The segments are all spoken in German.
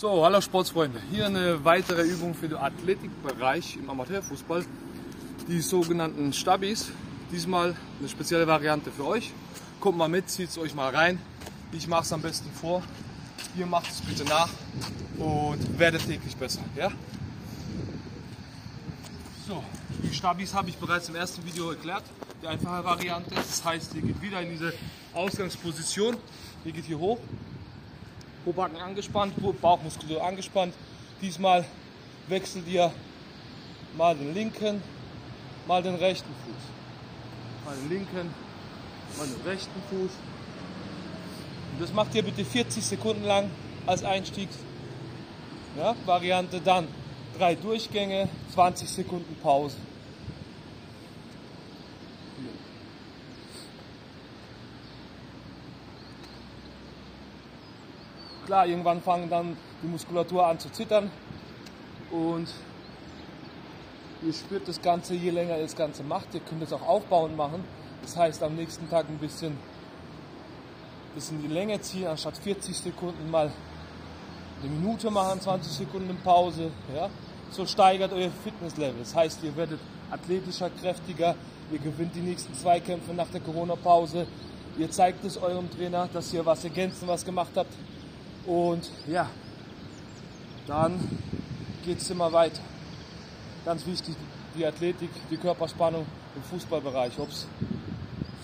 So, hallo Sportsfreunde. Hier eine weitere Übung für den Athletikbereich im Amateurfußball. Die sogenannten Stabis. Diesmal eine spezielle Variante für euch. Kommt mal mit, zieht es euch mal rein. Ich mache es am besten vor. Ihr macht es bitte nach und werdet täglich besser. Ja? So, die Stabis habe ich bereits im ersten Video erklärt. Die einfache Variante. Das heißt, ihr geht wieder in diese Ausgangsposition. Ihr geht hier hoch, Pobacken angespannt, Bauchmuskulatur angespannt. Diesmal wechselt ihr mal den linken, mal den rechten Fuß. Mal den linken, mal den rechten Fuß. Und das macht ihr bitte 40 Sekunden lang als Einstiegs ja. Dann drei Durchgänge, 20 Sekunden Pause. Klar, irgendwann fangen dann die Muskulatur an zu zittern und ihr spürt das Ganze, je länger ihr das Ganze macht. Ihr könnt es auch aufbauen machen. Das heißt, am nächsten Tag ein bisschen, bisschen in die Länge ziehen, anstatt 40 Sekunden mal eine Minute machen, 20 Sekunden Pause. Ja? So steigert euer Fitnesslevel. Das heißt, ihr werdet athletischer, kräftiger, ihr gewinnt die nächsten Zweikämpfe nach der Corona-Pause. Ihr zeigt es eurem Trainer, dass ihr was ergänzen, was gemacht habt. Und ja, dann geht es immer weiter. Ganz wichtig, die Athletik, die Körperspannung im Fußballbereich, ob es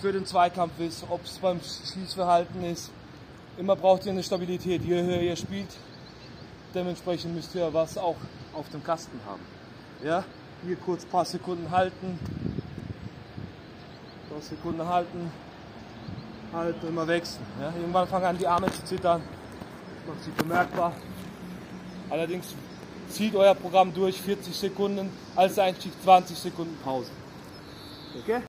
für den Zweikampf ist, ob es beim Schießverhalten ist. Immer braucht ihr eine Stabilität. Je höher ihr spielt, dementsprechend müsst ihr was auch auf dem Kasten haben. Ja, hier kurz ein paar Sekunden halten, ein paar Sekunden halten, halten, immer wechseln. Ja? Irgendwann fangen an die Arme zu zittern macht sich bemerkbar. Allerdings zieht euer Programm durch 40 Sekunden, als Einstieg 20 Sekunden Pause. Okay?